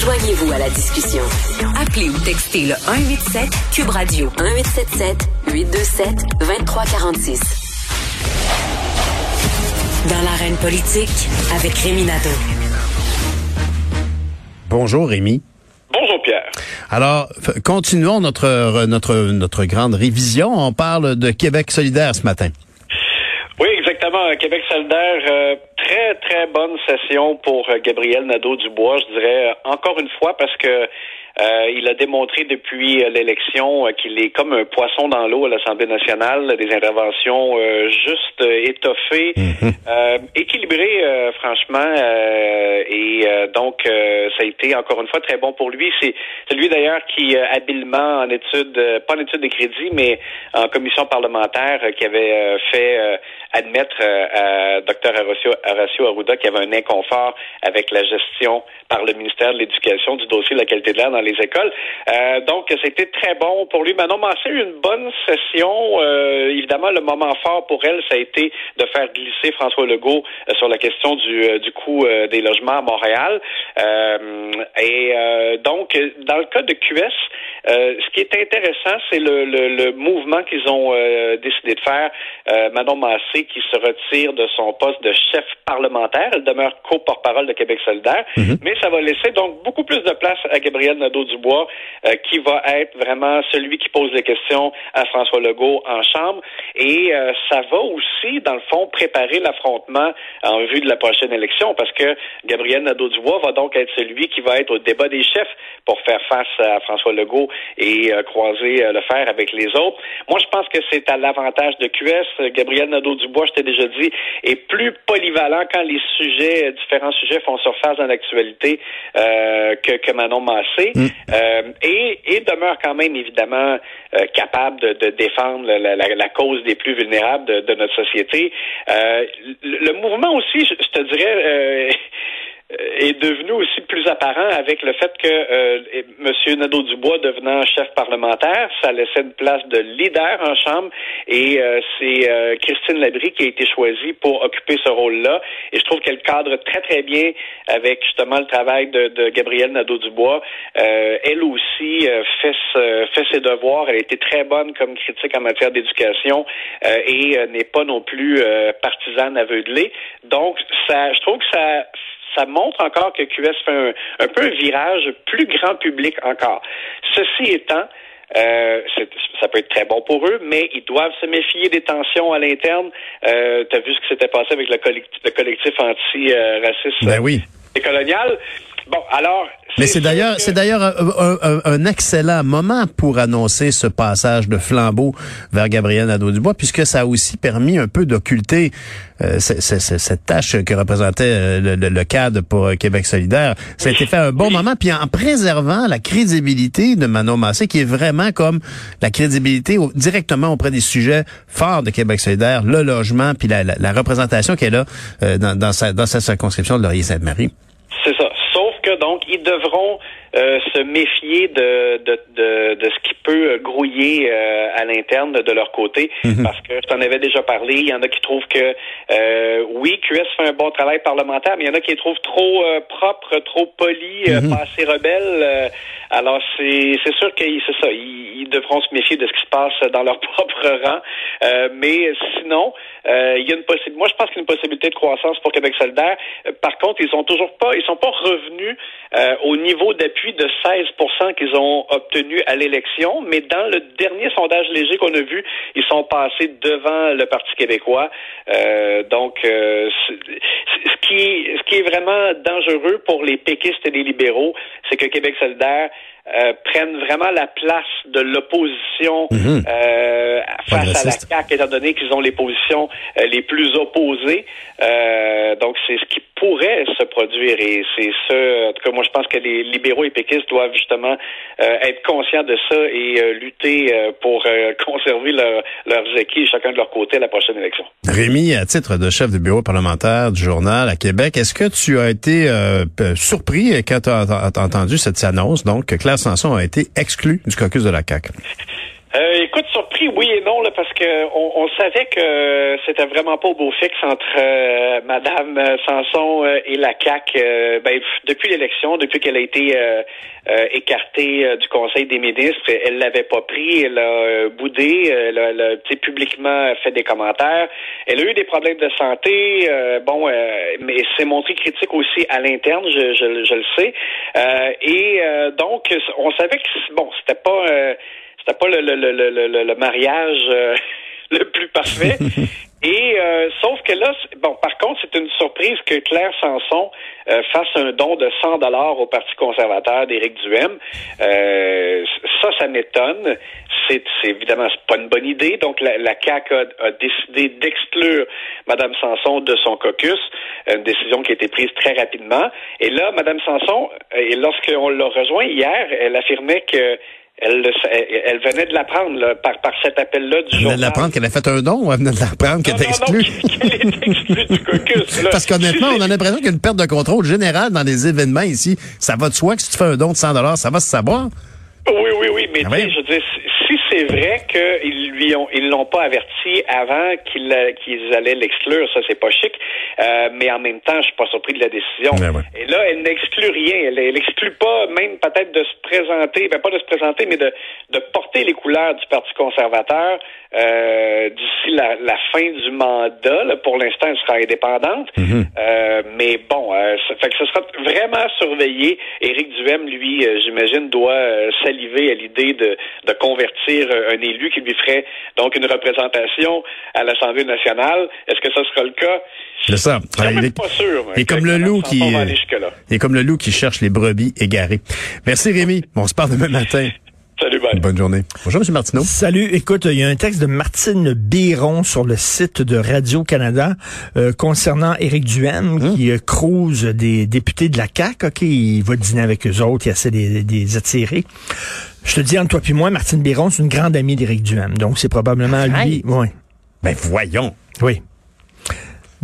Joignez-vous à la discussion. Appelez ou textez le 187 Cube Radio 1877 827 2346. Dans l'arène politique avec Rémi Nadeau. Bonjour Rémi. Bonjour Pierre. Alors, continuons notre notre notre grande révision. On parle de Québec solidaire ce matin. Québec solidaire, euh, très très bonne session pour euh, Gabriel Nadeau-Dubois, je dirais encore une fois parce que euh, il a démontré depuis euh, l'élection euh, qu'il est comme un poisson dans l'eau à l'Assemblée nationale, des interventions juste étoffées, mhm. équilibrées, franchement. et donc, ça a été encore une fois très bon pour lui. C'est celui d'ailleurs qui, habilement en études, pas en études de crédit, mais en commission parlementaire, qui avait fait admettre à Dr Horacio, Horacio Arruda qu'il y avait un inconfort avec la gestion par le ministère de l'Éducation du dossier de la qualité de l'air dans les écoles. Euh, donc, c'était très bon pour lui. Manon Massé a eu une bonne session. Euh, évidemment, le moment fort pour elle, ça a été de faire glisser François Legault euh, sur la question du, du coût des logements à Montréal. et donc, dans le cas de QS, ce qui est intéressant, c'est le, le, mouvement qu'ils ont décidé de faire. Manon Massé qui se retire de son poste de chef parlementaire. Elle demeure co-porte-parole de Québec solidaire. Mm-hmm. Mais ça va laisser donc beaucoup plus de place à Gabriel Nadeau-Dubois, euh, qui va être vraiment celui qui pose des questions à François Legault en chambre. Et euh, ça va aussi, dans le fond, préparer l'affrontement en vue de la prochaine élection, parce que Gabriel Nadeau-Dubois va donc être celui qui va être au débat des chefs pour faire face à François Legault et euh, croiser le fer avec les autres. Moi, je pense que c'est à l'avantage de QS. Gabriel Nadeau-Dubois, je t'ai déjà dit, est plus polyvalent quand les sujets, différents sujets font surface dans l'actualité que, que Manon Massé. Mm. Euh, et, et, demeure quand même évidemment euh, capable de, de défendre la, la, la, cause des plus vulnérables de, de notre société. Euh, le, le, mouvement aussi, je, je te dirais, euh, est devenu aussi plus apparent avec le fait que euh, M. Nadeau-Dubois devenant chef parlementaire, ça laissait une place de leader en Chambre et euh, c'est euh, Christine Labrie qui a été choisie pour occuper ce rôle-là. Et je trouve qu'elle cadre très, très bien avec justement le travail de, de Gabrielle Nadeau-Dubois. elle aussi fait, fait ses devoirs. Elle a été très bonne comme critique en matière d'éducation et n'est pas non plus partisane aveuglée. Donc, ça, je trouve que ça ça montre encore que QS fait un, peu un virage plus grand public encore. Ceci étant, euh, ça peut être très bon pour eux, mais ils doivent se méfier des tensions à l'interne. Euh, tu as vu ce qui s'était passé avec le collectif, le collectif anti-raciste ben oui. et colonial. Bon, alors. Mais c'est d'ailleurs, c'est d'ailleurs un, excellent moment pour annoncer ce passage de flambeau vers Gabriel Nadeau-Dubois, puisque ça a aussi permis un peu d'occulter euh, cette tâche que représentait euh, le, cadre pour Québec solidaire. Ça a été fait un bon moment, puis en préservant la crédibilité de Manon Massé, qui est vraiment comme la crédibilité directement auprès des sujets forts de Québec solidaire, le logement, puis la, représentation qu'elle a euh, dans, dans, sa, dans sa circonscription de Laurier-Sainte-Marie. C'est ça donc ils devront euh, se méfier de, de, de, de, ce qui peut grouiller euh, à l'interne de, leur côté, mhm. parce que je t'en avais déjà parlé, il y en a qui trouvent que euh, oui, QS fait un bon travail parlementaire, mais il y en a qui les trouvent trop propre, trop poli, mhm. pas assez rebelle. alors c'est c'est sûr que c'est ça, ils, ils, devront se méfier de ce qui se passe dans leur propre rang. mais sinon, il y a une possibilité. Moi, je pense qu'il y a une possibilité de croissance pour Québec solidaire. par contre, ils sont toujours pas, ils sont pas revenus au niveau d'appui de 16 qu'ils ont obtenu à l'élection, mais dans le dernier sondage léger qu'on a vu, ils sont passés devant le Parti québécois. Euh, donc, euh, ce, qui, ce qui est vraiment dangereux pour les péquistes et les libéraux, c'est que Québec solidaire euh, prennent vraiment la place de l'opposition mhm. euh, face à la CAQ, étant donné qu'ils ont les positions euh, les plus opposées. donc, c'est ce qui pourrait se produire et c'est ça, en tout cas, moi, je pense que les libéraux et péquistes doivent justement être conscients de ça et lutter pour conserver leurs acquis chacun de leur côté à la prochaine élection. Rémi, à titre de chef du bureau parlementaire du journal à Québec, est-ce que tu as été surpris quand tu as, entendu cette annonce, donc, que Claire Sanson a été exclu du caucus de la CAQ. Euh, écoute, surpris, oui et non, là, parce que on, on savait que c'était vraiment pas au beau fixe entre euh, Madame Sanson euh, et la CAC. Euh, ben, depuis l'élection, depuis qu'elle a été écartée du Conseil des ministres, elle l'avait pas pris, elle a boudé, elle a, elle a publiquement fait des commentaires. Elle a eu des problèmes de santé, bon, mais c'est montré critique aussi à l'interne, je, je, je, le sais. et donc, on savait que bon, c'était pas c'était pas le, le, le, le, mariage euh, le plus parfait. Et euh, sauf que là, bon, par contre, c'est une surprise que Claire Sanson euh, fasse un don de 100 dollars au Parti conservateur d'Éric Duhem. ça, ça m'étonne. C'est, évidemment c'est pas une bonne idée. Donc la, la CAQ a, décidé d'exclure Madame Sanson de son caucus, une décision qui a été prise très rapidement. Et là, Madame Sanson, et lorsqu'on l'a rejoint hier, elle affirmait que elle, elle, venait de l'apprendre par, par cet appel-là du journal. Elle venait de l'apprendre qu'elle a fait un don ou elle venait de l'apprendre qu'elle était exclue? qu'elle est exclue du caucus. Parce qu'honnêtement, on a l'impression qu'il y a une perte de contrôle générale dans les événements ici. Ça va de soi que si tu fais un don de 100 ça va se savoir. Oui, oui, oui, mais ah je veux dire, si c'est vrai qu'ils lui ont, ils l'ont pas averti avant qu'ils qu'ils allaient l'exclure, ça c'est pas chic. Euh, mais en même temps, je suis pas surpris de la décision. Ben Et là, elle n'exclut rien. Elle, n'exclut pas même peut-être de se présenter, ben pas de se présenter, mais de, de porter les couleurs du Parti conservateur euh, d'ici la, la, fin du mandat. Là, pour l'instant, elle sera indépendante. Mhm. euh, mais bon, euh, ça fait que ce sera vraiment surveillé. Éric Duhem, lui, euh, j'imagine, doit saliver à l'idée de, de convertir un élu qui lui ferait donc une représentation à l'Assemblée nationale. Est-ce que ça sera le cas? Ça. il est pas sûr. Et comme le loup qui, et comme le loup qui cherche les brebis égarées. Merci Rémi. On se parle demain matin. Salut, bye. Bonne journée. Bonjour, M. Martineau. Salut. Écoute, il y a un texte de Martine Biron sur le site de Radio-Canada euh, concernant Éric Duhem hum. qui euh, crouse des députés de la CAQ. OK, il va dîner avec eux autres, il essaie de les attirer. Je te dis, entre toi puis moi, Martine Biron, c'est une grande amie d'Éric Duhem. Donc, c'est probablement lui. Oui. Ben, voyons. Oui.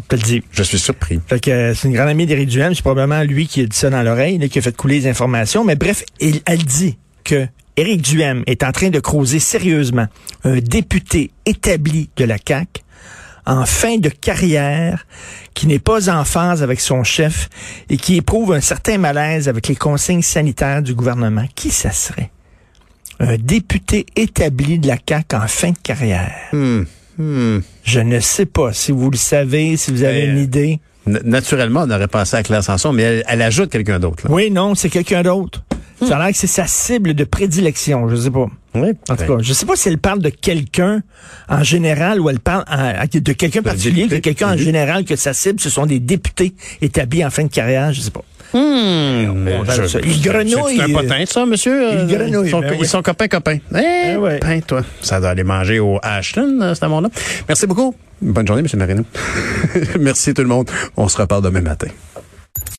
Je te le dis. Je suis surpris. Fait que euh, c'est une grande amie d'Éric Duhem. C'est probablement lui qui a dit ça dans l'oreille, qui a fait couler les informations. Mais bref, il, elle dit que Éric Duhem est en train de creuser sérieusement un député établi de la CAQ en fin de carrière, qui n'est pas en phase avec son chef et qui éprouve un certain malaise avec les consignes sanitaires du gouvernement. Qui ça serait? Un député établi de la CAQ en fin de carrière. Hmm. Hmm. Je ne sais pas si vous le savez, si vous avez une idée. Naturellement, on aurait pensé à Claire Sanson, mais elle, ajoute quelqu'un d'autre. Oui, non, c'est quelqu'un d'autre. Ça a l'air que c'est sa cible de prédilection, je sais pas. Oui. En tout cas, je sais pas si elle parle de quelqu'un en général ou elle parle de quelqu'un particulier, de quelqu'un en général que sa cible, ce sont des députés établis en fin de carrière, je sais pas. Hum, il grenouille. C'est un potin, ça, monsieur? Il grenouille. Ben ils sont, copains, copains. Eh, ben toi. Ça doit aller manger au Ashton, euh, ce moment-là. Merci beaucoup. Bonne journée, monsieur Marino. Merci tout le monde. On se reparle demain matin.